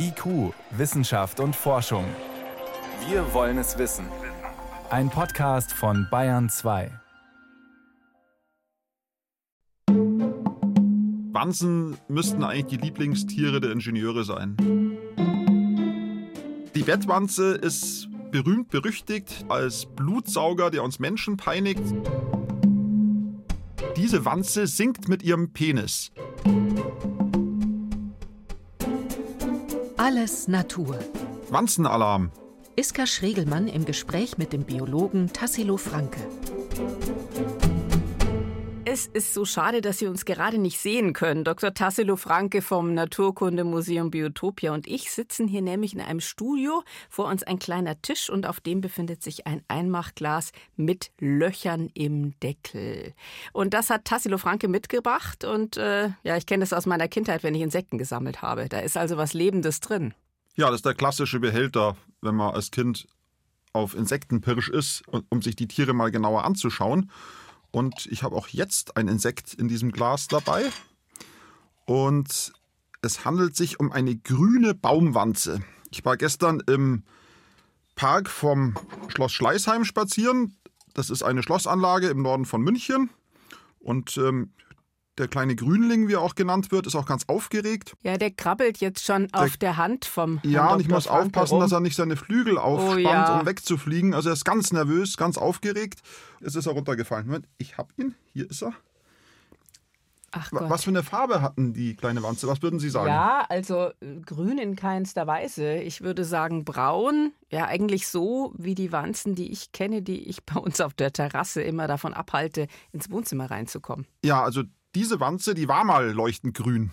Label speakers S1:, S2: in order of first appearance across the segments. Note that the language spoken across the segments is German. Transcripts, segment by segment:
S1: IQ, Wissenschaft und Forschung. Wir wollen es wissen. Ein Podcast von Bayern 2.
S2: Wanzen müssten eigentlich die Lieblingstiere der Ingenieure sein. Die Bettwanze ist berühmt berüchtigt als Blutsauger, der uns Menschen peinigt. Diese Wanze singt mit ihrem Penis.
S3: Alles Natur.
S2: Wanzenalarm.
S3: Iska Schregelmann im Gespräch mit dem Biologen Tassilo Franke.
S4: Es ist so schade, dass Sie uns gerade nicht sehen können. Dr. Tassilo Franke vom Naturkundemuseum Biotopia und ich sitzen hier nämlich in einem Studio. Vor uns ein kleiner Tisch und auf dem befindet sich ein Einmachglas mit Löchern im Deckel. Und das hat Tassilo Franke mitgebracht und äh, ja, ich kenne das aus meiner Kindheit, wenn ich Insekten gesammelt habe. Da ist also was Lebendes drin.
S2: Ja, das ist der klassische Behälter, wenn man als Kind auf Insektenpirsch ist, um sich die Tiere mal genauer anzuschauen. Und ich habe auch jetzt ein Insekt in diesem Glas dabei. Und es handelt sich um eine grüne Baumwanze. Ich war gestern im Park vom Schloss Schleißheim spazieren. Das ist eine Schlossanlage im Norden von München. Und ähm, der kleine Grünling, wie er auch genannt wird, ist auch ganz aufgeregt.
S4: Ja, der krabbelt jetzt schon der, auf der Hand vom.
S2: Ja, Herrn und ich muss Franke aufpassen, rum. dass er nicht seine Flügel aufspannt, oh, ja. um wegzufliegen. Also er ist ganz nervös, ganz aufgeregt. Es ist er runtergefallen. Moment, ich habe ihn. Hier ist er. Ach Gott. Was für eine Farbe hatten die kleine Wanze? Was würden Sie sagen?
S4: Ja, also äh, grün in keinster Weise. Ich würde sagen braun. Ja, eigentlich so wie die Wanzen, die ich kenne, die ich bei uns auf der Terrasse immer davon abhalte, ins Wohnzimmer reinzukommen.
S2: Ja, also diese Wanze, die war mal leuchtend grün.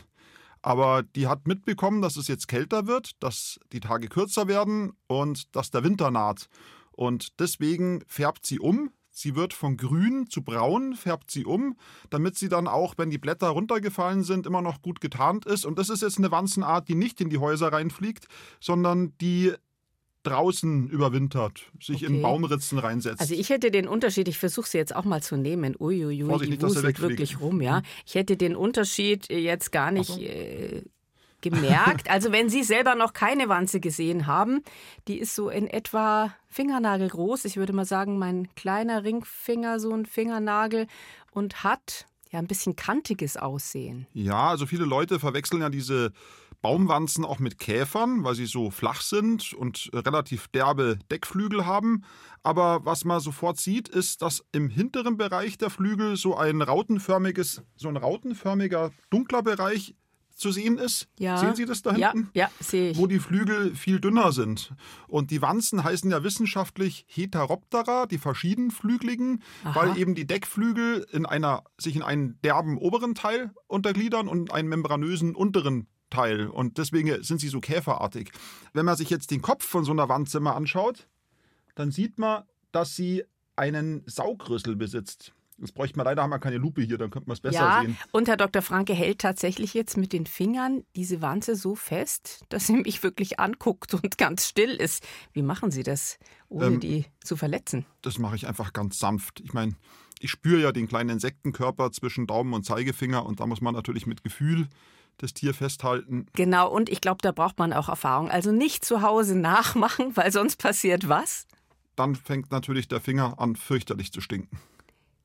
S2: Aber die hat mitbekommen, dass es jetzt kälter wird, dass die Tage kürzer werden und dass der Winter naht. Und deswegen färbt sie um. Sie wird von grün zu braun, färbt sie um, damit sie dann auch, wenn die Blätter runtergefallen sind, immer noch gut getarnt ist. Und das ist jetzt eine Wanzenart, die nicht in die Häuser reinfliegt, sondern die draußen überwintert, sich okay. in Baumritzen reinsetzt.
S4: Also ich hätte den Unterschied, ich versuche sie jetzt auch mal zu nehmen. Uiuiui, Vorsicht, die wuselt wirklich rum, ja. Hm. Ich hätte den Unterschied jetzt gar nicht äh, gemerkt. Also wenn Sie selber noch keine Wanze gesehen haben, die ist so in etwa Fingernagelgroß. Ich würde mal sagen, mein kleiner Ringfinger, so ein Fingernagel und hat ja ein bisschen kantiges Aussehen.
S2: Ja, also viele Leute verwechseln ja diese Baumwanzen auch mit Käfern, weil sie so flach sind und relativ derbe Deckflügel haben. Aber was man sofort sieht, ist, dass im hinteren Bereich der Flügel so ein rautenförmiges, so ein rautenförmiger dunkler Bereich zu sehen ist. Ja. Sehen Sie das da hinten?
S4: Ja, ja sehe ich.
S2: Wo die Flügel viel dünner sind. Und die Wanzen heißen ja wissenschaftlich Heteroptera, die verschiedenflügeligen, Aha. weil eben die Deckflügel in einer, sich in einen derben oberen Teil untergliedern und einen membranösen unteren Teil und deswegen sind sie so käferartig. Wenn man sich jetzt den Kopf von so einer Wandzimmer anschaut, dann sieht man, dass sie einen Saugrüssel besitzt. Das bräuchte man leider, haben wir keine Lupe hier, dann könnte man es besser
S4: ja,
S2: sehen.
S4: Und Herr Dr. Franke hält tatsächlich jetzt mit den Fingern diese Wanze so fest, dass sie mich wirklich anguckt und ganz still ist. Wie machen Sie das, ohne ähm, die zu verletzen?
S2: Das mache ich einfach ganz sanft. Ich meine, ich spüre ja den kleinen Insektenkörper zwischen Daumen und Zeigefinger und da muss man natürlich mit Gefühl das Tier festhalten.
S4: Genau, und ich glaube, da braucht man auch Erfahrung. Also nicht zu Hause nachmachen, weil sonst passiert was?
S2: Dann fängt natürlich der Finger an, fürchterlich zu stinken.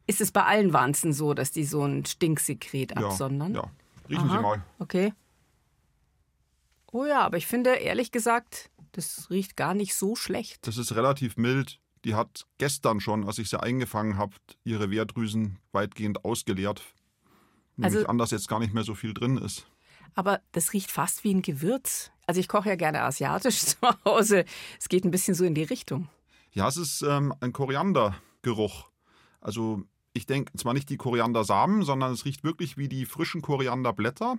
S4: Ist es bei allen Wanzen so, dass die so ein Stinksekret absondern?
S2: Ja, riechen Aha, Sie mal.
S4: Okay. Oh ja, aber ich finde, ehrlich gesagt, das riecht gar nicht so schlecht.
S2: Das ist relativ mild. Die hat gestern schon, als ich sie eingefangen habe, ihre Wehrdrüsen weitgehend ausgeleert. Nämlich also, an, dass jetzt gar nicht mehr so viel drin ist.
S4: Aber das riecht fast wie ein Gewürz. Also ich koche ja gerne asiatisch zu Hause. Es geht ein bisschen so in die Richtung.
S2: Ja, es ist ähm, ein Koriandergeruch. Also ich denke zwar nicht die Koriandersamen, sondern es riecht wirklich wie die frischen Korianderblätter.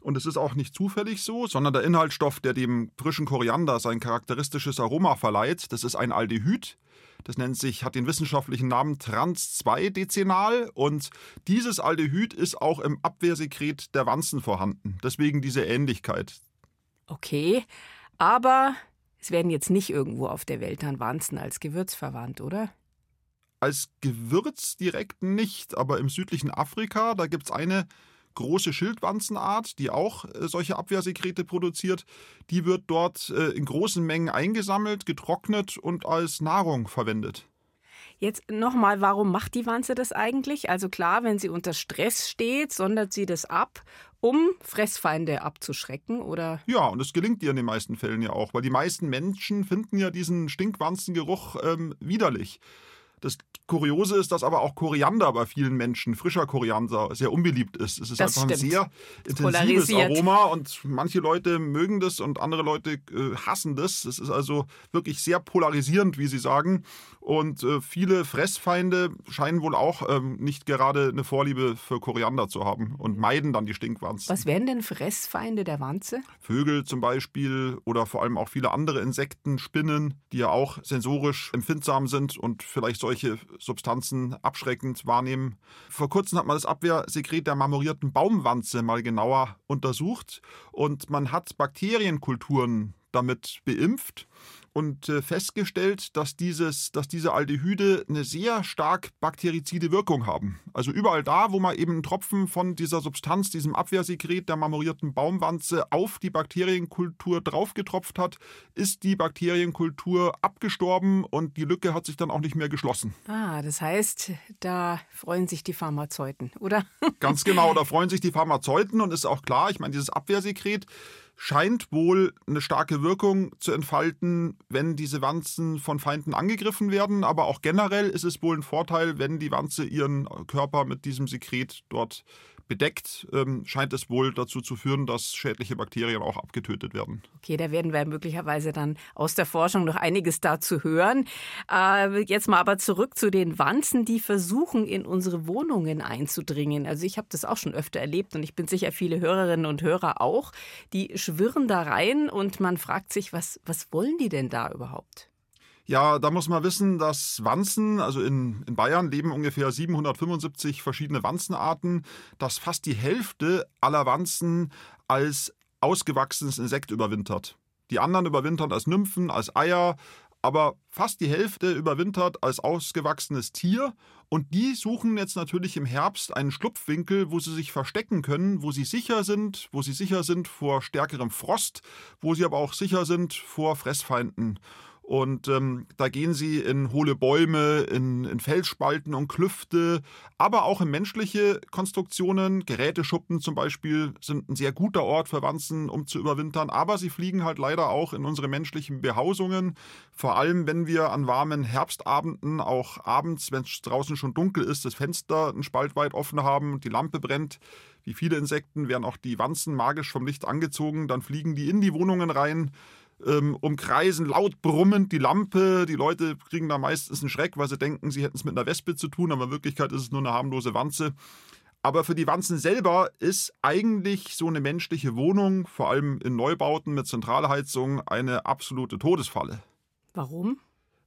S2: Und es ist auch nicht zufällig so, sondern der Inhaltsstoff, der dem frischen Koriander sein charakteristisches Aroma verleiht, das ist ein Aldehyd. Das nennt sich, hat den wissenschaftlichen Namen Trans-2-Dezenal und dieses Aldehyd ist auch im Abwehrsekret der Wanzen vorhanden. Deswegen diese Ähnlichkeit.
S4: Okay, aber es werden jetzt nicht irgendwo auf der Welt dann Wanzen als Gewürz verwandt, oder?
S2: Als Gewürz direkt nicht, aber im südlichen Afrika, da gibt es eine große Schildwanzenart, die auch äh, solche Abwehrsekrete produziert. Die wird dort äh, in großen Mengen eingesammelt, getrocknet und als Nahrung verwendet.
S4: Jetzt nochmal, warum macht die Wanze das eigentlich? Also klar, wenn sie unter Stress steht, sondert sie das ab, um Fressfeinde abzuschrecken, oder?
S2: Ja, und es gelingt ihr in den meisten Fällen ja auch, weil die meisten Menschen finden ja diesen Stinkwanzengeruch ähm, widerlich. Das Kuriose ist, dass aber auch Koriander bei vielen Menschen, frischer Koriander, sehr unbeliebt ist. Es ist
S4: Das
S2: einfach
S4: stimmt.
S2: ein sehr intensives. Aroma und manche Leute mögen das und andere Leute äh, hassen das. Es ist also wirklich sehr polarisierend, wie Sie sagen. Und äh, viele Fressfeinde scheinen wohl auch ähm, nicht gerade eine Vorliebe für Koriander zu haben und meiden dann die Stinkwanzen.
S4: Was wären denn Fressfeinde der Wanze?
S2: Vögel zum Beispiel oder vor allem auch viele andere Insekten, Spinnen, die ja auch sensorisch empfindsam sind und vielleicht solche Substanzen abschreckend wahrnehmen. Vor kurzem hat man das Abwehrsekret der marmorierten Baumwanze mal genauer untersucht und man hat Bakterienkulturen damit beimpft und äh, festgestellt, dass, dieses, dass diese Aldehyde eine sehr stark bakterizide Wirkung haben. Also überall da, wo man eben einen Tropfen von dieser Substanz, diesem Abwehrsekret der marmorierten Baumwanze auf die Bakterienkultur draufgetropft hat, ist die Bakterienkultur abgestorben und die Lücke hat sich dann auch nicht mehr geschlossen.
S4: Ah, das heißt, da freuen sich die Pharmazeuten, oder?
S2: Ganz genau, da freuen sich die Pharmazeuten und ist auch klar, ich meine, dieses Abwehrsekret scheint wohl eine starke Wirkung zu entfalten, wenn diese Wanzen von Feinden angegriffen werden. Aber auch generell ist es wohl ein Vorteil, wenn die Wanze ihren Körper mit diesem Sekret dort bedeckt, ähm, scheint es wohl dazu zu führen, dass schädliche Bakterien auch abgetötet werden.
S4: Okay, da werden wir möglicherweise dann aus der Forschung noch einiges dazu hören. Äh, jetzt mal aber zurück zu den Wanzen, die versuchen, in unsere Wohnungen einzudringen. Also ich habe das auch schon öfter erlebt und ich bin sicher viele Hörerinnen und Hörer auch. Die schwirren da rein und man fragt sich, was, was wollen die denn da überhaupt?
S2: Ja, da muss man wissen, dass Wanzen, also in, in Bayern leben ungefähr 775 verschiedene Wanzenarten, dass fast die Hälfte aller Wanzen als ausgewachsenes Insekt überwintert. Die anderen überwintern als Nymphen, als Eier, aber fast die Hälfte überwintert als ausgewachsenes Tier. Und die suchen jetzt natürlich im Herbst einen Schlupfwinkel, wo sie sich verstecken können, wo sie sicher sind, wo sie sicher sind vor stärkerem Frost, wo sie aber auch sicher sind vor Fressfeinden. Und ähm, da gehen sie in hohle Bäume, in, in Felsspalten und Klüfte, aber auch in menschliche Konstruktionen. Geräteschuppen zum Beispiel sind ein sehr guter Ort für Wanzen, um zu überwintern. Aber sie fliegen halt leider auch in unsere menschlichen Behausungen. Vor allem, wenn wir an warmen Herbstabenden, auch abends, wenn es draußen schon dunkel ist, das Fenster einen Spalt weit offen haben und die Lampe brennt. Wie viele Insekten werden auch die Wanzen magisch vom Licht angezogen. Dann fliegen die in die Wohnungen rein ähm, umkreisen laut brummend die Lampe. Die Leute kriegen da meistens einen Schreck, weil sie denken, sie hätten es mit einer Wespe zu tun, aber in Wirklichkeit ist es nur eine harmlose Wanze. Aber für die Wanzen selber ist eigentlich so eine menschliche Wohnung, vor allem in Neubauten mit Zentralheizung, eine absolute Todesfalle.
S4: Warum?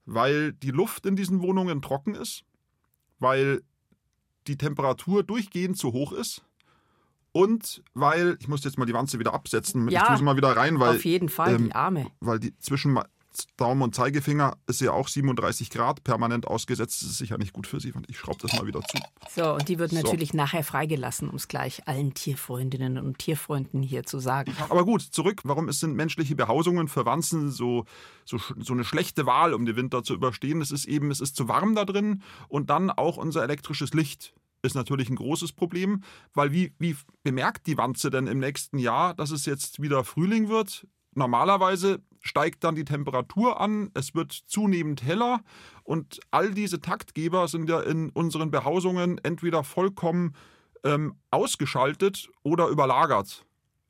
S2: Weil die Luft in diesen Wohnungen trocken ist, weil die Temperatur durchgehend zu hoch ist und weil, ich muss jetzt mal die Wanze wieder absetzen,
S4: Ja,
S2: ich tue sie mal wieder rein, weil
S4: Auf jeden Fall,
S2: ähm,
S4: die Arme.
S2: weil die zwischen Daumen und Zeigefinger ist ja auch 37 Grad permanent ausgesetzt. Das ist sicher nicht gut für sie. Und ich schraube das mal wieder zu.
S4: So, und die wird
S2: So.
S4: natürlich nachher freigelassen, um es gleich allen Tierfreundinnen und Tierfreunden hier zu sagen.
S2: Aber gut, zurück. Warum sind menschliche Behausungen für Wanzen so, so, so eine schlechte Wahl, um den Winter zu überstehen? Es ist eben, es ist zu warm da drin und dann auch unser elektrisches Licht ist natürlich ein großes Problem, weil wie, wie bemerkt die Wanze denn im nächsten Jahr, dass es jetzt wieder Frühling wird? Normalerweise steigt dann die Temperatur an, es wird zunehmend heller und all diese Taktgeber sind ja in unseren Behausungen entweder vollkommen ähm, ausgeschaltet oder überlagert.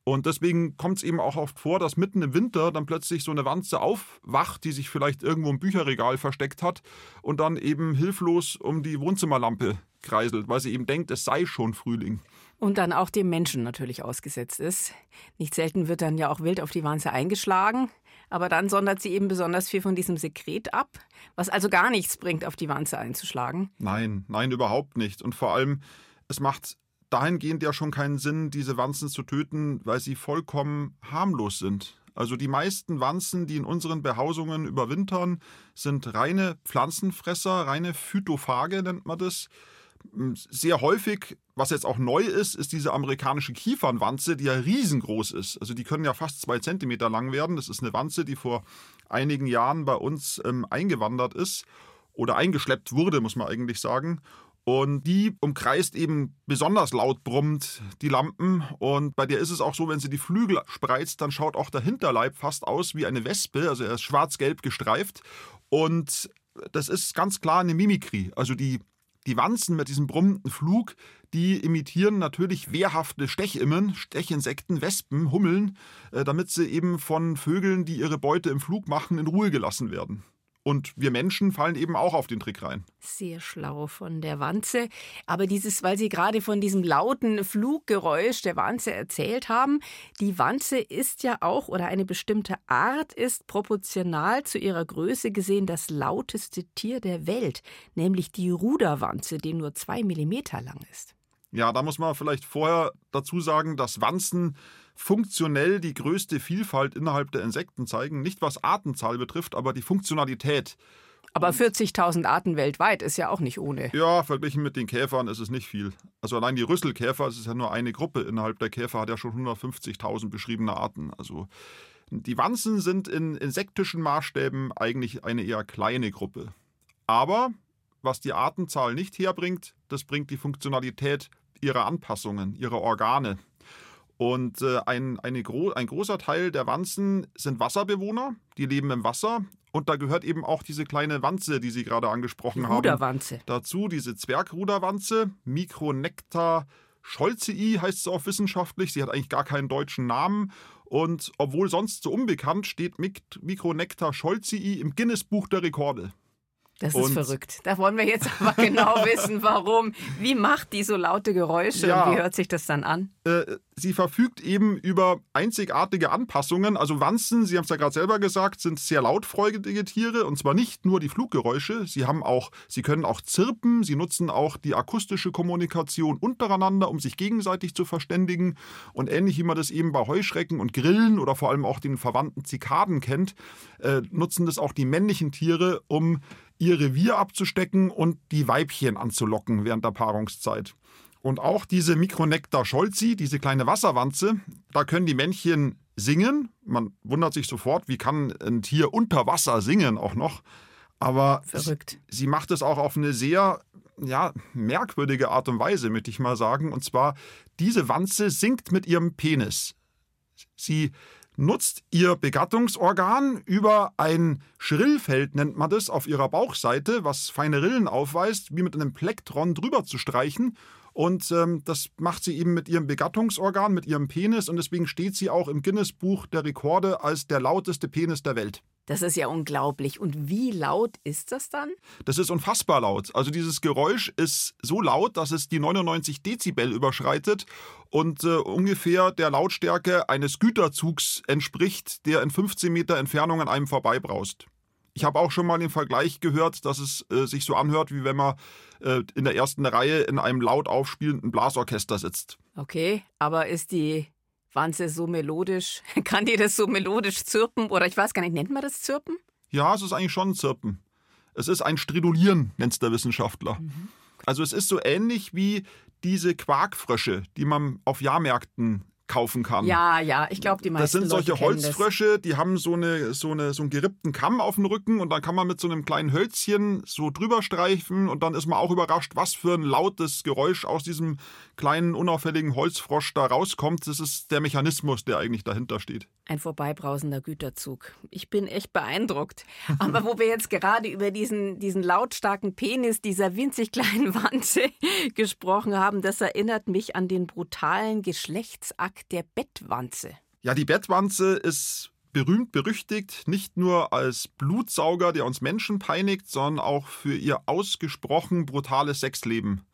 S2: Und deswegen kommt es eben auch oft vor, dass mitten im Winter dann plötzlich so eine Wanze aufwacht, die sich vielleicht irgendwo im Bücherregal versteckt hat und dann eben hilflos um die Wohnzimmerlampe kreiselt, weil sie eben denkt, es sei schon Frühling.
S4: Und dann auch dem Menschen natürlich ausgesetzt ist. Nicht selten wird dann ja auch wild auf die Wanze eingeschlagen, aber dann sondert sie eben besonders viel von diesem Sekret ab, was also gar nichts bringt, auf die Wanze einzuschlagen.
S2: Nein, nein, überhaupt nicht. Und vor allem, es macht dahingehend ja schon keinen Sinn, diese Wanzen zu töten, weil sie vollkommen harmlos sind. Also die meisten Wanzen, die in unseren Behausungen überwintern, sind reine Pflanzenfresser, reine Phytophage nennt man das. Sehr häufig, was jetzt auch neu ist, ist diese amerikanische Kiefernwanze, die ja riesengroß ist. Also die können ja fast zwei Zentimeter lang werden. Das ist eine Wanze, die vor einigen Jahren bei uns ähm, eingewandert ist oder eingeschleppt wurde, muss man eigentlich sagen. Und die umkreist eben besonders laut brummt die Lampen. Und bei der ist es auch so, wenn sie die Flügel spreizt, dann schaut auch der Hinterleib fast aus wie eine Wespe. Also er ist schwarz-gelb gestreift. Und das ist ganz klar eine Mimikrie. Also die, die Wanzen mit diesem brummenden Flug, die imitieren natürlich wehrhafte Stechimmen, Stechinsekten, Wespen, Hummeln, äh, damit sie eben von Vögeln, die ihre Beute im Flug machen, in Ruhe gelassen werden. Und wir Menschen fallen eben auch auf den Trick rein.
S4: Sehr schlau von der Wanze. Aber dieses, weil Sie gerade von diesem lauten Fluggeräusch der Wanze erzählt haben, die Wanze ist ja auch, oder eine bestimmte Art ist proportional zu ihrer Größe gesehen das lauteste Tier der Welt, nämlich die Ruderwanze, die nur zwei Millimeter lang ist.
S2: Ja, da muss man vielleicht vorher dazu sagen, dass Wanzen funktionell die größte Vielfalt innerhalb der Insekten zeigen. Nicht was Artenzahl betrifft, aber die Funktionalität.
S4: Aber 40.000 Arten weltweit ist ja auch nicht ohne.
S2: Ja, verglichen mit den Käfern ist es nicht viel. Also allein die Rüsselkäfer, das ist ja nur eine Gruppe innerhalb der Käfer, hat ja schon 150.000 beschriebene Arten. Also die Wanzen sind in insektischen Maßstäben eigentlich eine eher kleine Gruppe. Aber was die Artenzahl nicht herbringt, das bringt die Funktionalität ihrer Anpassungen, ihrer Organe. Und äh, ein, gro ein großer Teil der Wanzen sind Wasserbewohner, die leben im Wasser. Und da gehört eben auch diese kleine Wanze, die Sie gerade angesprochen haben.
S4: Ruderwanze.
S2: Dazu diese Zwergruderwanze, Micronecta scholzii heißt sie auch wissenschaftlich. Sie hat eigentlich gar keinen deutschen Namen. Und obwohl sonst so unbekannt, steht Micronecta scholzii im Guinness-Buch der Rekorde.
S4: Das ist verrückt. Da wollen wir jetzt aber genau wissen, warum. Wie macht die so laute Geräusche ja, und wie hört sich das dann an?
S2: Äh, sie verfügt eben über einzigartige Anpassungen. Also Wanzen, Sie haben es ja gerade selber gesagt, sind sehr lautfreudige Tiere und zwar nicht nur die Fluggeräusche. Sie haben auch, sie können auch zirpen. Sie nutzen auch die akustische Kommunikation untereinander, um sich gegenseitig zu verständigen. Und ähnlich wie man das eben bei Heuschrecken und Grillen oder vor allem auch den verwandten Zikaden kennt, äh, nutzen das auch die männlichen Tiere, um ihr Revier abzustecken und die Weibchen anzulocken während der Paarungszeit. Und auch diese Micronecta scholzi, diese kleine Wasserwanze, da können die Männchen singen. Man wundert sich sofort, wie kann ein Tier unter Wasser singen auch noch. Aber
S4: Verrückt.
S2: sie macht es auch auf eine sehr ja, merkwürdige Art und Weise, möchte ich mal sagen. Und zwar, diese Wanze singt mit ihrem Penis. Sie nutzt ihr Begattungsorgan über ein Schrillfeld, nennt man das, auf ihrer Bauchseite, was feine Rillen aufweist, wie mit einem Plektron drüber zu streichen. Und ähm, das macht sie eben mit ihrem Begattungsorgan, mit ihrem Penis. Und deswegen steht sie auch im Guinness-Buch der Rekorde als der lauteste Penis der Welt.
S4: Das ist ja unglaublich. Und wie laut ist das dann?
S2: Das ist unfassbar laut. Also dieses Geräusch ist so laut, dass es die 99 Dezibel überschreitet und äh, ungefähr der Lautstärke eines Güterzugs entspricht, der in 15 Meter Entfernung an einem vorbeibraust. Ich habe auch schon mal den Vergleich gehört, dass es äh, sich so anhört, wie wenn man äh, in der ersten Reihe in einem laut aufspielenden Blasorchester sitzt.
S4: Okay, aber ist die Wanze so melodisch? Kann die das so melodisch zirpen? Oder ich weiß gar nicht, nennt man das Zirpen?
S2: Ja, es ist eigentlich schon ein Zirpen. Es ist ein Stridulieren, nennt es der Wissenschaftler. Mhm. Also es ist so ähnlich wie diese Quarkfrösche, die man auf Jahrmärkten kaufen kann.
S4: Ja, ja, ich glaube, die meisten
S2: Das sind solche
S4: Leute
S2: Holzfrösche, die haben so, eine, so, eine, so einen gerippten Kamm auf dem Rücken und dann kann man mit so einem kleinen Hölzchen so drüber streifen und dann ist man auch überrascht, was für ein lautes Geräusch aus diesem kleinen, unauffälligen Holzfrosch da rauskommt. Das ist der Mechanismus, der eigentlich dahinter steht.
S4: Ein vorbeibrausender Güterzug. Ich bin echt beeindruckt. Aber wo wir jetzt gerade über diesen, diesen lautstarken Penis dieser winzig kleinen Wanze gesprochen haben, das erinnert mich an den brutalen Geschlechtsakt der Bettwanze.
S2: Ja, die Bettwanze ist berühmt berüchtigt, nicht nur als Blutsauger, der uns Menschen peinigt, sondern auch für ihr ausgesprochen brutales Sexleben.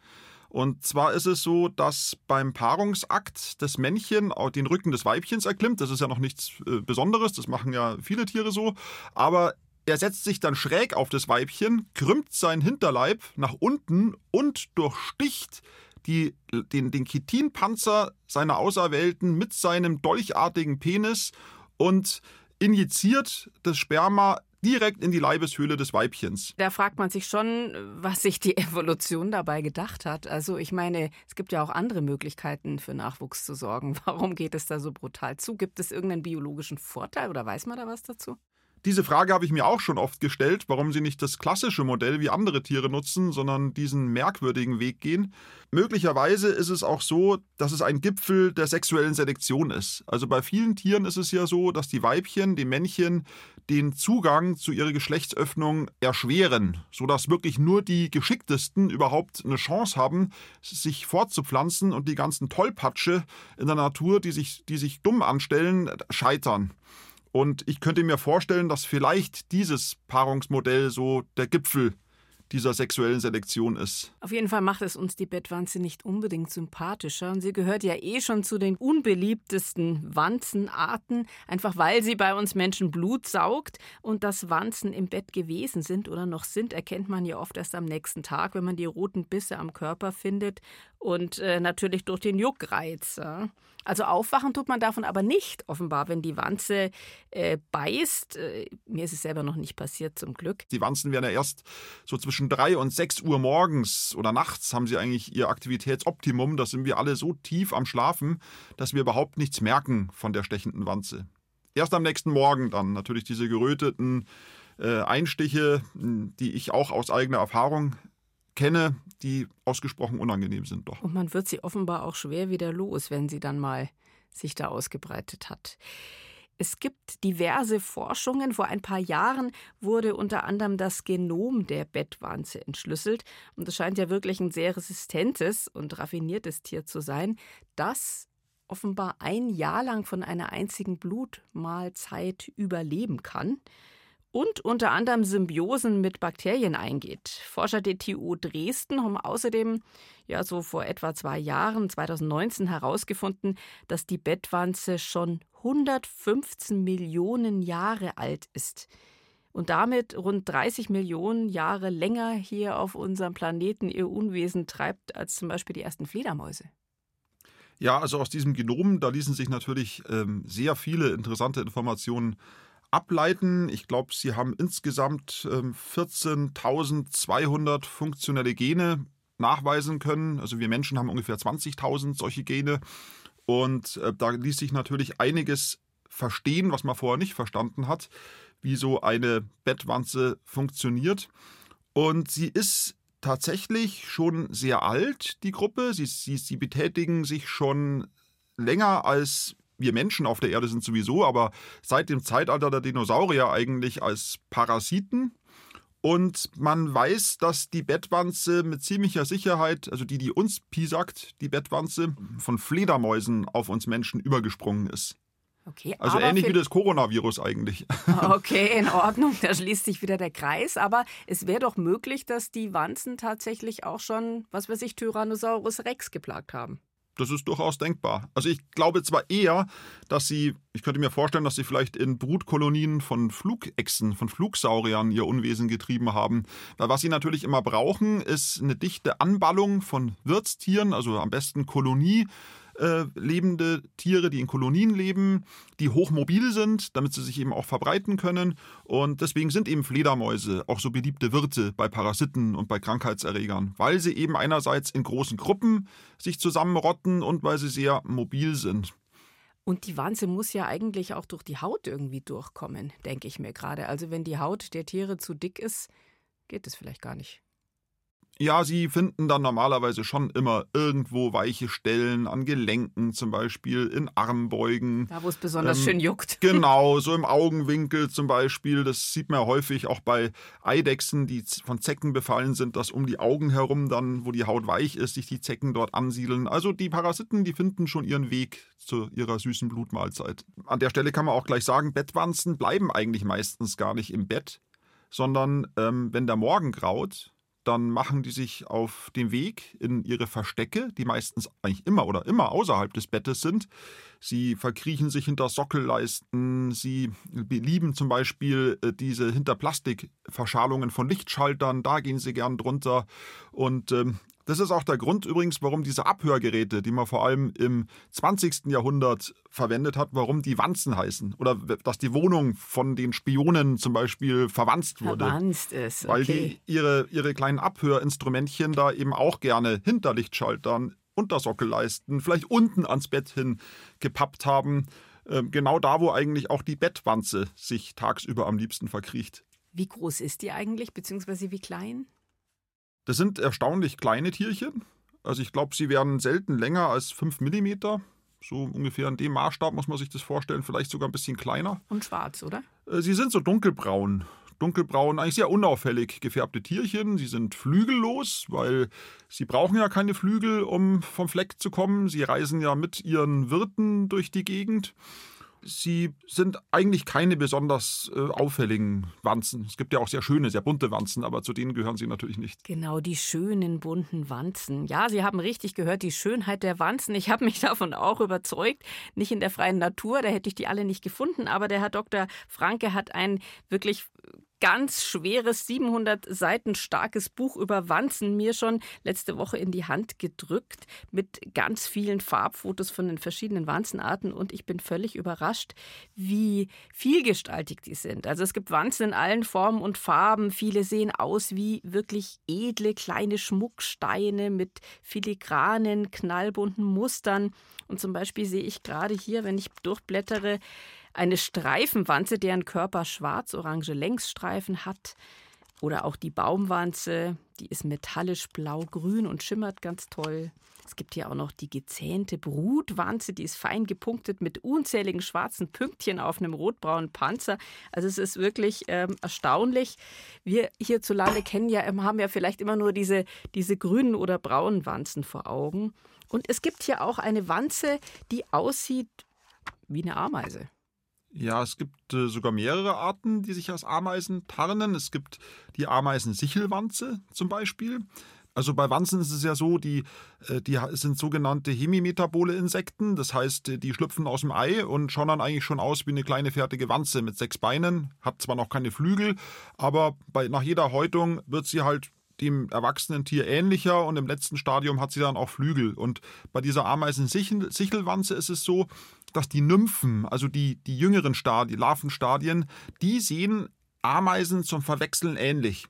S2: Und zwar ist es so, dass beim Paarungsakt das Männchen den Rücken des Weibchens erklimmt. Das ist ja noch nichts äh, Besonderes, das machen ja viele Tiere so. Aber er setzt sich dann schräg auf das Weibchen, krümmt seinen Hinterleib nach unten und durchsticht die, den, den Chitinpanzer seiner Auserwählten mit seinem dolchartigen Penis und injiziert das Sperma direkt in die Leibeshöhle des Weibchens.
S4: Da fragt man sich schon, was sich die Evolution dabei gedacht hat. Also ich meine, es gibt ja auch andere Möglichkeiten für Nachwuchs zu sorgen. Warum geht es da so brutal zu? Gibt es irgendeinen biologischen Vorteil oder weiß man da was dazu?
S2: Diese Frage habe ich mir auch schon oft gestellt, warum sie nicht das klassische Modell wie andere Tiere nutzen, sondern diesen merkwürdigen Weg gehen. Möglicherweise ist es auch so, dass es ein Gipfel der sexuellen Selektion ist. Also bei vielen Tieren ist es ja so, dass die Weibchen die Männchen den Zugang zu ihrer Geschlechtsöffnung erschweren, sodass wirklich nur die geschicktesten überhaupt eine Chance haben, sich fortzupflanzen und die ganzen Tollpatsche in der Natur, die sich, die sich dumm anstellen, scheitern. Und ich könnte mir vorstellen, dass vielleicht dieses Paarungsmodell so der Gipfel dieser sexuellen Selektion ist.
S4: Auf jeden Fall macht es uns die Bettwanze nicht unbedingt sympathischer. Und sie gehört ja eh schon zu den unbeliebtesten Wanzenarten, einfach weil sie bei uns Menschen Blut saugt. Und dass Wanzen im Bett gewesen sind oder noch sind, erkennt man ja oft erst am nächsten Tag, wenn man die roten Bisse am Körper findet und äh, natürlich durch den Juckreiz. Ja. Also aufwachen tut man davon aber nicht, offenbar, wenn die Wanze äh, beißt. Äh, mir ist es selber noch nicht passiert, zum Glück.
S2: Die Wanzen werden ja erst so zwischen drei und sechs Uhr morgens oder nachts haben sie eigentlich ihr Aktivitätsoptimum. Da sind wir alle so tief am Schlafen, dass wir überhaupt nichts merken von der stechenden Wanze. Erst am nächsten Morgen dann natürlich diese geröteten äh, Einstiche, die ich auch aus eigener Erfahrung kenne, die ausgesprochen unangenehm sind doch.
S4: Und man wird sie offenbar auch schwer wieder los, wenn sie dann mal sich da ausgebreitet hat. Es gibt diverse Forschungen. Vor ein paar Jahren wurde unter anderem das Genom der Bettwanze entschlüsselt. Und es scheint ja wirklich ein sehr resistentes und raffiniertes Tier zu sein, das offenbar ein Jahr lang von einer einzigen Blutmahlzeit überleben kann und unter anderem Symbiosen mit Bakterien eingeht. Forscher der TU Dresden haben außerdem ja so vor etwa zwei Jahren, 2019, herausgefunden, dass die Bettwanze schon 115 Millionen Jahre alt ist und damit rund 30 Millionen Jahre länger hier auf unserem Planeten ihr Unwesen treibt als zum Beispiel die ersten Fledermäuse.
S2: Ja, also aus diesem Genom, da ließen sich natürlich ähm, sehr viele interessante Informationen ableiten. Ich glaube, sie haben insgesamt 14.200 ähm, funktionelle Gene nachweisen können. Also wir Menschen haben ungefähr 20.000 solche Gene. Und äh, da ließ sich natürlich einiges verstehen, was man vorher nicht verstanden hat, wie so eine Bettwanze funktioniert. Und sie ist tatsächlich schon sehr alt, die Gruppe. Sie, sie, sie betätigen sich schon länger als wir Menschen auf der Erde sind sowieso, aber seit dem Zeitalter der Dinosaurier eigentlich als Parasiten. Und man weiß, dass die Bettwanze mit ziemlicher Sicherheit, also die, die uns pisagt, die Bettwanze, von Fledermäusen auf uns Menschen übergesprungen ist.
S4: Okay,
S2: also ähnlich wie das Coronavirus eigentlich.
S4: Okay, in Ordnung, da schließt sich wieder der Kreis. Aber es wäre doch möglich, dass die Wanzen tatsächlich auch schon, was weiß ich, Tyrannosaurus Rex geplagt haben.
S2: Das ist durchaus denkbar. Also ich glaube zwar eher, dass sie, ich könnte mir vorstellen, dass sie vielleicht in Brutkolonien von Flugechsen, von Flugsauriern ihr Unwesen getrieben haben. Weil was sie natürlich immer brauchen, ist eine dichte Anballung von Wirtstieren, also am besten Kolonie äh, lebende Tiere, die in Kolonien leben, die hochmobil sind, damit sie sich eben auch verbreiten können. Und deswegen sind eben Fledermäuse auch so beliebte Wirte bei Parasiten und bei Krankheitserregern, weil sie eben einerseits in großen Gruppen sich zusammenrotten und weil sie sehr mobil sind.
S4: Und die Wanze muss ja eigentlich auch durch die Haut irgendwie durchkommen, denke ich mir gerade. Also wenn die Haut der Tiere zu dick ist, geht es vielleicht gar nicht.
S2: Ja, sie finden dann normalerweise schon immer irgendwo weiche Stellen an Gelenken, zum Beispiel in Armbeugen.
S4: Da, wo es besonders ähm, schön juckt.
S2: Genau, so im Augenwinkel zum Beispiel. Das sieht man ja häufig auch bei Eidechsen, die von Zecken befallen sind, dass um die Augen herum dann, wo die Haut weich ist, sich die Zecken dort ansiedeln. Also die Parasiten, die finden schon ihren Weg zu ihrer süßen Blutmahlzeit. An der Stelle kann man auch gleich sagen, Bettwanzen bleiben eigentlich meistens gar nicht im Bett, sondern ähm, wenn der Morgen graut, dann machen die sich auf den Weg in ihre Verstecke, die meistens eigentlich immer oder immer außerhalb des Bettes sind. Sie verkriechen sich hinter Sockelleisten, sie lieben zum Beispiel äh, diese hinter Plastikverschalungen von Lichtschaltern, da gehen sie gern drunter. Und ähm, Das ist auch der Grund übrigens, warum diese Abhörgeräte, die man vor allem im 20. Jahrhundert verwendet hat, warum die Wanzen heißen. Oder dass die Wohnung von den Spionen zum Beispiel verwanzt wurde.
S4: Verwanzt ist, okay.
S2: Weil die ihre, ihre kleinen Abhörinstrumentchen da eben auch gerne hinter Lichtschaltern, Untersockelleisten, vielleicht unten ans Bett hin gepappt haben. Ähm, genau da, wo eigentlich auch die Bettwanze sich tagsüber am liebsten verkriecht.
S4: Wie groß ist die eigentlich, beziehungsweise wie klein?
S2: Das sind erstaunlich kleine Tierchen. Also ich glaube, sie werden selten länger als 5 mm. So ungefähr in dem Maßstab muss man sich das vorstellen, vielleicht sogar ein bisschen kleiner.
S4: Und schwarz, oder?
S2: Äh, sie sind so dunkelbraun. Dunkelbraun, eigentlich sehr unauffällig gefärbte Tierchen. Sie sind flügellos, weil sie brauchen ja keine Flügel, um vom Fleck zu kommen. Sie reisen ja mit ihren Wirten durch die Gegend. Sie sind eigentlich keine besonders äh, auffälligen Wanzen. Es gibt ja auch sehr schöne, sehr bunte Wanzen, aber zu denen gehören sie natürlich nicht.
S4: Genau, die schönen bunten Wanzen. Ja, Sie haben richtig gehört, die Schönheit der Wanzen. Ich habe mich davon auch überzeugt. Nicht in der freien Natur, da hätte ich die alle nicht gefunden, aber der Herr Dr. Franke hat ein wirklich ganz schweres, 700 Seiten starkes Buch über Wanzen mir schon letzte Woche in die Hand gedrückt mit ganz vielen Farbfotos von den verschiedenen Wanzenarten und ich bin völlig überrascht, wie vielgestaltig die sind. Also es gibt Wanzen in allen Formen und Farben. Viele sehen aus wie wirklich edle kleine Schmucksteine mit filigranen, knallbunten Mustern. Und zum Beispiel sehe ich gerade hier, wenn ich durchblättere, eine Streifenwanze, deren Körper schwarz-orange Längsstreifen hat. Oder auch die Baumwanze, die ist metallisch blau-grün und schimmert ganz toll. Es gibt hier auch noch die gezähnte Brutwanze, die ist fein gepunktet mit unzähligen schwarzen Pünktchen auf einem rotbraunen Panzer. Also es ist wirklich ähm, erstaunlich. Wir hierzulande kennen ja, haben ja vielleicht immer nur diese, diese grünen oder braunen Wanzen vor Augen. Und es gibt hier auch eine Wanze, die aussieht wie eine Ameise.
S2: Ja, es gibt äh, sogar mehrere Arten, die sich als Ameisen tarnen. Es gibt die Ameisen-Sichelwanze zum Beispiel. Also bei Wanzen ist es ja so, die, äh, die sind sogenannte hemimetabole Insekten. Das heißt, äh, die schlüpfen aus dem Ei und schauen dann eigentlich schon aus wie eine kleine fertige Wanze mit sechs Beinen. Hat zwar noch keine Flügel, aber bei, nach jeder Häutung wird sie halt dem erwachsenen Tier ähnlicher und im letzten Stadium hat sie dann auch Flügel. Und bei dieser Ameisen-Sichelwanze ist es so, dass die Nymphen, also die, die jüngeren Stadien, Larvenstadien, die sehen Ameisen zum Verwechseln ähnlich.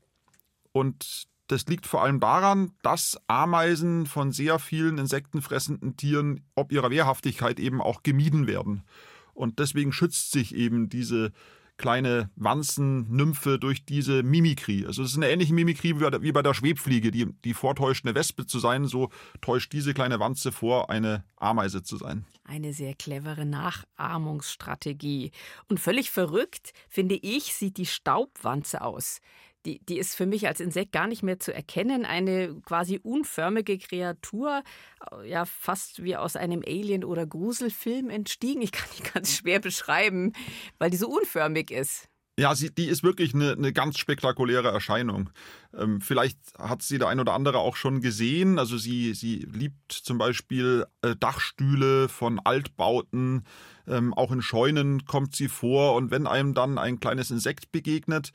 S2: Und das liegt vor allem daran, dass Ameisen von sehr vielen insektenfressenden Tieren ob ihrer Wehrhaftigkeit eben auch gemieden werden. Und deswegen schützt sich eben diese kleine Wanzen-Nymphe durch diese Mimikrie. Also es ist eine ähnliche Mimikrie wie bei der Schwebfliege, die, die vortäuscht, eine Wespe zu sein. So täuscht diese kleine Wanze vor, eine Ameise zu sein.
S4: Eine sehr clevere Nachahmungsstrategie. Und völlig verrückt, finde ich, sieht die Staubwanze aus die, die ist für mich als Insekt gar nicht mehr zu erkennen. Eine quasi unförmige Kreatur, äh, ja, fast wie aus einem Alien- oder Gruselfilm entstiegen. Ich kann die ganz schwer beschreiben, weil die so unförmig ist.
S2: Ja, sie, die ist wirklich eine, eine ganz spektakuläre Erscheinung. Ähm, vielleicht hat sie der ein oder andere auch schon gesehen. Also sie, sie liebt zum Beispiel äh, Dachstühle von Altbauten. Ähm, auch in Scheunen kommt sie vor. Und wenn einem dann ein kleines Insekt begegnet,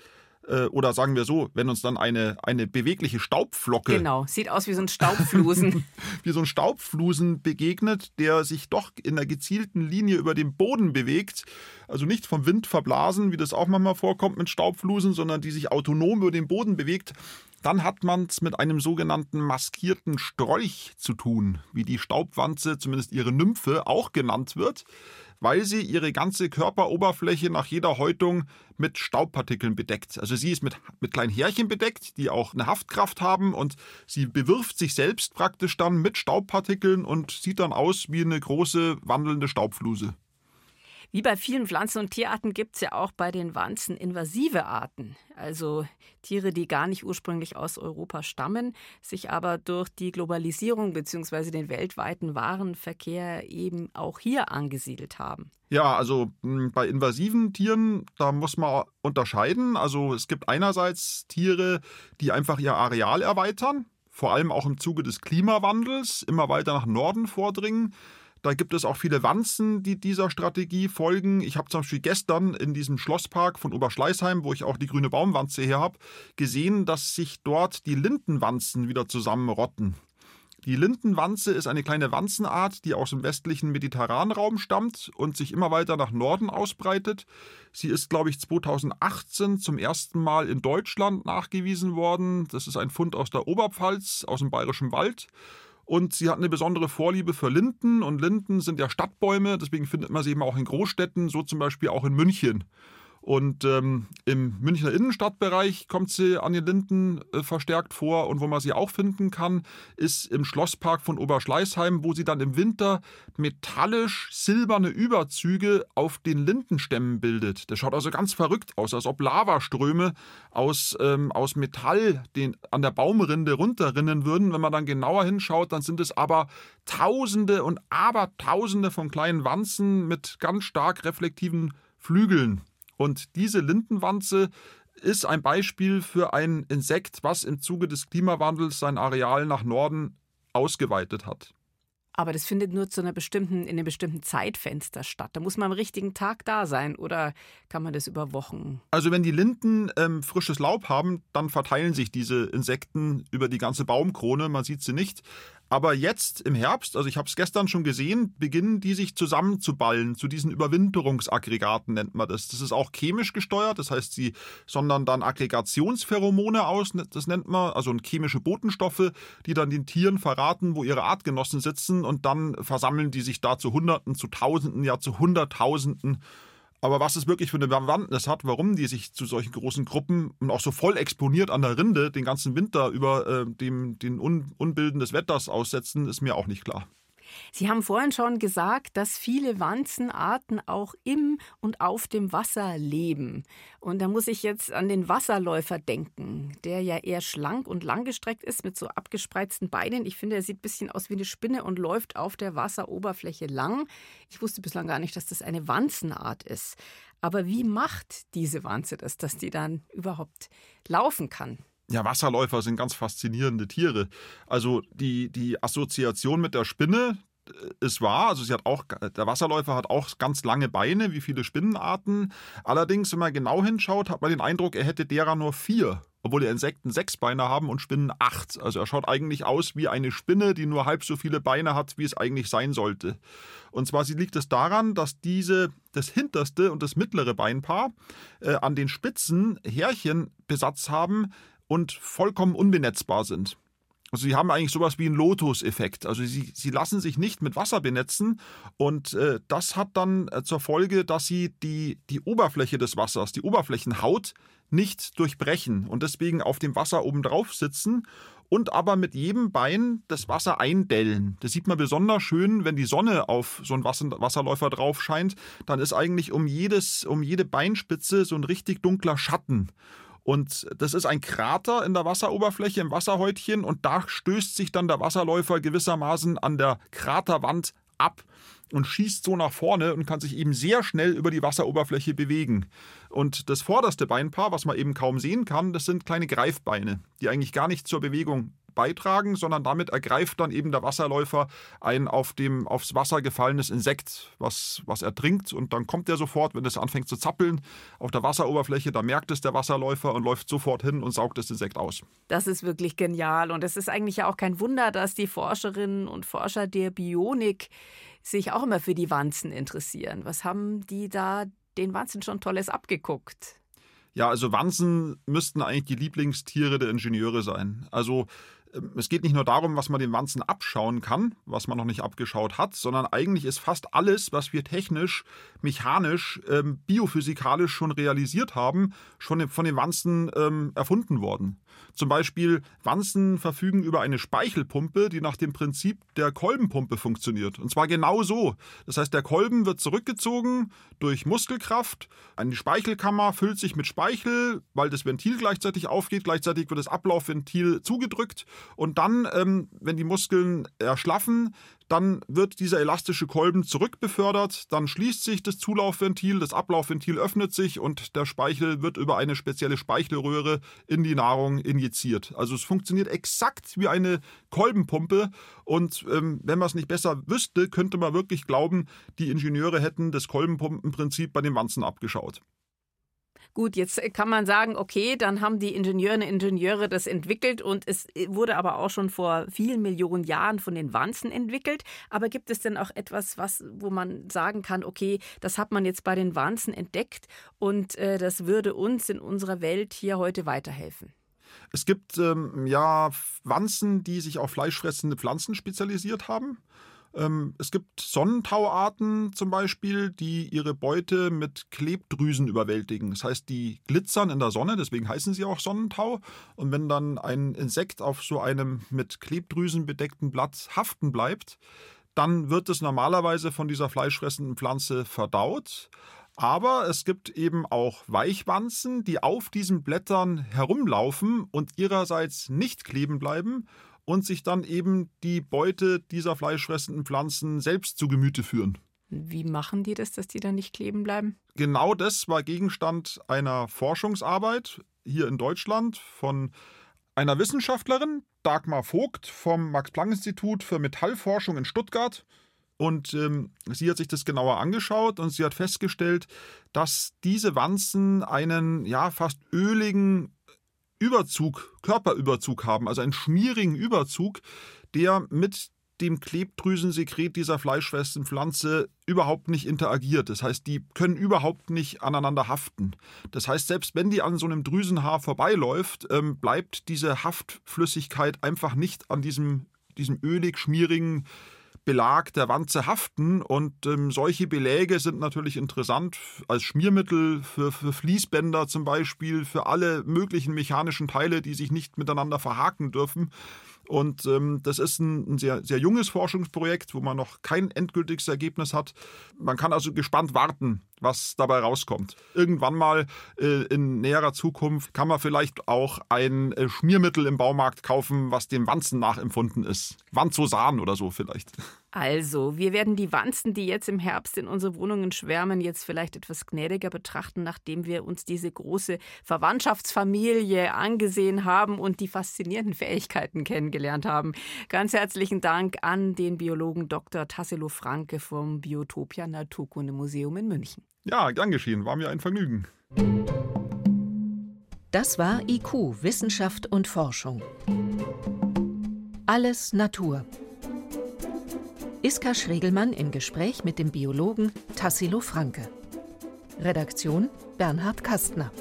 S2: äh, oder sagen wir so, wenn uns dann eine, eine bewegliche Staubflocke.
S4: Genau, sieht aus wie so ein Staubflusen.
S2: wie so ein Staubflusen begegnet, der sich doch in einer gezielten Linie über den Boden bewegt. Also nicht vom Wind verblasen, wie das auch manchmal vorkommt mit Staubflusen, sondern die sich autonom über den Boden bewegt. Dann hat man es mit einem sogenannten maskierten Strolch zu tun, wie die Staubwanze, zumindest ihre Nymphe, auch genannt wird weil sie ihre ganze Körperoberfläche nach jeder Häutung mit Staubpartikeln bedeckt. Also sie ist mit, mit kleinen Härchen bedeckt, die auch eine Haftkraft haben und sie bewirft sich selbst praktisch dann mit Staubpartikeln und sieht dann aus wie eine große wandelnde Staubfluse.
S4: Wie bei vielen Pflanzen- und Tierarten gibt es ja auch bei den Wanzen invasive Arten, also Tiere, die gar nicht ursprünglich aus Europa stammen, sich aber durch die Globalisierung bzw. den weltweiten Warenverkehr eben auch hier angesiedelt haben.
S2: Ja, also hm, bei invasiven Tieren, da muss man unterscheiden. Also es gibt einerseits Tiere, die einfach ihr Areal erweitern, vor allem auch im Zuge des Klimawandels, immer weiter nach Norden vordringen. Da gibt es auch viele Wanzen, die dieser Strategie folgen. Ich habe zum Beispiel gestern in diesem Schlosspark von Oberschleißheim, wo ich auch die grüne Baumwanze her habe, gesehen, dass sich dort die Lindenwanzen wieder zusammenrotten. Die Lindenwanze ist eine kleine Wanzenart, die aus dem westlichen Mediterranraum stammt und sich immer weiter nach Norden ausbreitet. Sie ist, glaube ich, 2018 zum ersten Mal in Deutschland nachgewiesen worden. Das ist ein Fund aus der Oberpfalz, aus dem Bayerischen Wald. Und sie hat eine besondere Vorliebe für Linden. Und Linden sind ja Stadtbäume, deswegen findet man sie eben auch in Großstädten, so zum Beispiel auch in München. Und ähm, im Münchner Innenstadtbereich kommt sie an den Linden äh, verstärkt vor. Und wo man sie auch finden kann, ist im Schlosspark von Oberschleißheim, wo sie dann im Winter metallisch silberne Überzüge auf den Lindenstämmen bildet. Das schaut also ganz verrückt aus, als ob Lavaströme aus, ähm, aus Metall den, an der Baumrinde runterrinnen würden. Wenn man dann genauer hinschaut, dann sind es aber Tausende und Abertausende von kleinen Wanzen mit ganz stark reflektiven Flügeln. Und diese Lindenwanze ist ein Beispiel für ein Insekt, was im Zuge des Klimawandels sein Areal nach Norden ausgeweitet hat.
S4: Aber das findet nur zu einer bestimmten, in einem bestimmten Zeitfenster statt. Da muss man am richtigen Tag da sein oder kann man das über Wochen?
S2: Also wenn die Linden ähm, frisches Laub haben, dann verteilen sich diese Insekten über die ganze Baumkrone. Man sieht sie nicht. Aber jetzt im Herbst, also ich habe es gestern schon gesehen, beginnen die sich zusammenzuballen. Zu diesen Überwinterungsaggregaten nennt man das. Das ist auch chemisch gesteuert, das heißt, sie sondern dann Aggregationspheromone aus, das nennt man, also chemische Botenstoffe, die dann den Tieren verraten, wo ihre Artgenossen sitzen und dann versammeln die sich da zu Hunderten, zu Tausenden, ja zu Hunderttausenden aber was es wirklich für eine Bewandtnis hat, warum die sich zu solchen großen Gruppen und auch so voll exponiert an der Rinde den ganzen Winter über äh, dem, den Un Unbilden des Wetters aussetzen, ist mir auch nicht klar.
S4: Sie haben vorhin schon gesagt, dass viele Wanzenarten auch im und auf dem Wasser leben. Und da muss ich jetzt an den Wasserläufer denken, der ja eher schlank und langgestreckt ist mit so abgespreizten Beinen. Ich finde, er sieht ein bisschen aus wie eine Spinne und läuft auf der Wasseroberfläche lang. Ich wusste bislang gar nicht, dass das eine Wanzenart ist. Aber wie macht diese Wanze das, dass die dann überhaupt laufen kann?
S2: Ja, Wasserläufer sind ganz faszinierende Tiere. Also die, die Assoziation mit der Spinne äh, ist wahr. Also sie hat auch, der Wasserläufer hat auch ganz lange Beine, wie viele Spinnenarten. Allerdings, wenn man genau hinschaut, hat man den Eindruck, er hätte derer nur vier. Obwohl die Insekten sechs Beine haben und Spinnen acht. Also er schaut eigentlich aus wie eine Spinne, die nur halb so viele Beine hat, wie es eigentlich sein sollte. Und zwar liegt es daran, dass diese, das hinterste und das mittlere Beinpaar äh, an den Spitzen Härchenbesatz haben, und vollkommen unbenetzbar sind. Also sie haben eigentlich sowas wie einen Lotus-Effekt. Also sie, sie lassen sich nicht mit Wasser benetzen und äh, das hat dann äh, zur Folge, dass sie die, die Oberfläche des Wassers, die Oberflächenhaut nicht durchbrechen und deswegen auf dem Wasser oben drauf sitzen und aber mit jedem Bein das Wasser eindellen. Das sieht man besonders schön, wenn die Sonne auf so einen Wasserläufer drauf scheint, dann ist eigentlich um jedes um jede Beinspitze so ein richtig dunkler Schatten. Und das ist ein Krater in der Wasseroberfläche, im Wasserhäutchen, und da stößt sich dann der Wasserläufer gewissermaßen an der Kraterwand ab und schießt so nach vorne und kann sich eben sehr schnell über die Wasseroberfläche bewegen. Und das vorderste Beinpaar, was man eben kaum sehen kann, das sind kleine Greifbeine, die eigentlich gar nicht zur Bewegung beitragen, sondern damit ergreift dann eben der Wasserläufer ein auf dem, aufs Wasser gefallenes Insekt, was, was er trinkt. Und dann kommt er sofort, wenn es anfängt zu zappeln, auf der Wasseroberfläche, da merkt es der Wasserläufer und läuft sofort hin und saugt das Insekt aus.
S4: Das ist wirklich genial. Und es ist eigentlich ja auch kein Wunder, dass die Forscherinnen und Forscher der Bionik sich auch immer für die Wanzen interessieren. Was haben die da den Wanzen schon Tolles abgeguckt?
S2: Ja, also Wanzen müssten eigentlich die Lieblingstiere der Ingenieure sein. Also es geht nicht nur darum, was man den Wanzen abschauen kann, was man noch nicht abgeschaut hat, sondern eigentlich ist fast alles, was wir technisch, mechanisch, ähm, biophysikalisch schon realisiert haben, schon von den Wanzen ähm, erfunden worden. Zum Beispiel Wanzen verfügen über eine Speichelpumpe, die nach dem Prinzip der Kolbenpumpe funktioniert. Und zwar genau so. Das heißt, der Kolben wird zurückgezogen durch Muskelkraft. Eine Speichelkammer füllt sich mit Speichel, weil das Ventil gleichzeitig aufgeht. Gleichzeitig wird das Ablaufventil zugedrückt. Und dann, ähm, wenn die Muskeln erschlaffen, dann wird dieser elastische Kolben zurückbefördert, dann schließt sich das Zulaufventil, das Ablaufventil öffnet sich und der Speichel wird über eine spezielle Speichelröhre in die Nahrung injiziert. Also es funktioniert exakt wie eine Kolbenpumpe und ähm, wenn man es nicht besser wüsste, könnte man wirklich glauben, die Ingenieure hätten das Kolbenpumpenprinzip bei den Wanzen abgeschaut.
S4: Gut, jetzt kann man sagen, okay, dann haben die Ingenieurinnen und Ingenieure das entwickelt und es wurde aber auch schon vor vielen Millionen Jahren von den Wanzen entwickelt. Aber gibt es denn auch etwas, was, wo man sagen kann, okay, das hat man jetzt bei den Wanzen entdeckt und äh, das würde uns in unserer Welt hier heute weiterhelfen?
S2: Es gibt ähm, ja Wanzen, die sich auf fleischfressende Pflanzen spezialisiert haben. Ähm, es gibt Sonnentauarten zum Beispiel, die ihre Beute mit Klebdrüsen überwältigen. Das heißt, die glitzern in der Sonne, deswegen heißen sie auch Sonnentau. Und wenn dann ein Insekt auf so einem mit Klebdrüsen bedeckten Blatt haften bleibt, dann wird es normalerweise von dieser fleischfressenden Pflanze verdaut. Aber es gibt eben auch Weichwanzen, die auf diesen Blättern herumlaufen und ihrerseits nicht kleben bleiben und sich dann eben die Beute dieser fleischfressenden Pflanzen selbst zu Gemüte führen.
S4: Wie machen die das, dass die dann nicht kleben bleiben?
S2: Genau das war Gegenstand einer Forschungsarbeit hier in Deutschland von einer Wissenschaftlerin, Dagmar Vogt vom Max-Planck-Institut für Metallforschung in Stuttgart. Und ähm, sie hat sich das genauer angeschaut und sie hat festgestellt, dass diese Wanzen einen ja fast öligen Überzug, Körperüberzug haben, also einen schmierigen Überzug, der mit dem Klebdrüsensekret dieser fleischfesten Pflanze überhaupt nicht interagiert. Das heißt, die können überhaupt nicht aneinander haften. Das heißt, selbst wenn die an so einem Drüsenhaar vorbeiläuft, ähm, bleibt diese Haftflüssigkeit einfach nicht an diesem, diesem ölig schmierigen Belag der Wanze haften. Und ähm, solche Beläge sind natürlich interessant als Schmiermittel für, für Fließbänder zum Beispiel, für alle möglichen mechanischen Teile, die sich nicht miteinander verhaken dürfen. Und ähm, das ist ein, ein, sehr, sehr junges Forschungsprojekt, wo man noch kein endgültiges Ergebnis hat. Man kann also gespannt warten, was dabei rauskommt. Irgendwann mal äh, in näherer Zukunft kann man vielleicht auch ein äh, Schmiermittel im Baumarkt kaufen, was dem Wanzen nachempfunden ist. Wanzosan oder so vielleicht.
S4: Also, wir werden die Wanzen, die jetzt im Herbst in unsere Wohnungen schwärmen, jetzt vielleicht etwas gnädiger betrachten, nachdem wir uns diese große Verwandtschaftsfamilie angesehen haben und die faszinierenden Fähigkeiten kennengelernt haben. Ganz herzlichen Dank an den Biologen Dr. Tassilo Franke vom Biotopia Naturkundemuseum in München.
S2: Ja, gern geschehen. War mir ein Vergnügen.
S3: Das war IQ, Wissenschaft und Forschung. Alles Natur. Iska Schregelmann im Gespräch mit dem Biologen Tassilo Franke. Redaktion Bernhard Kastner.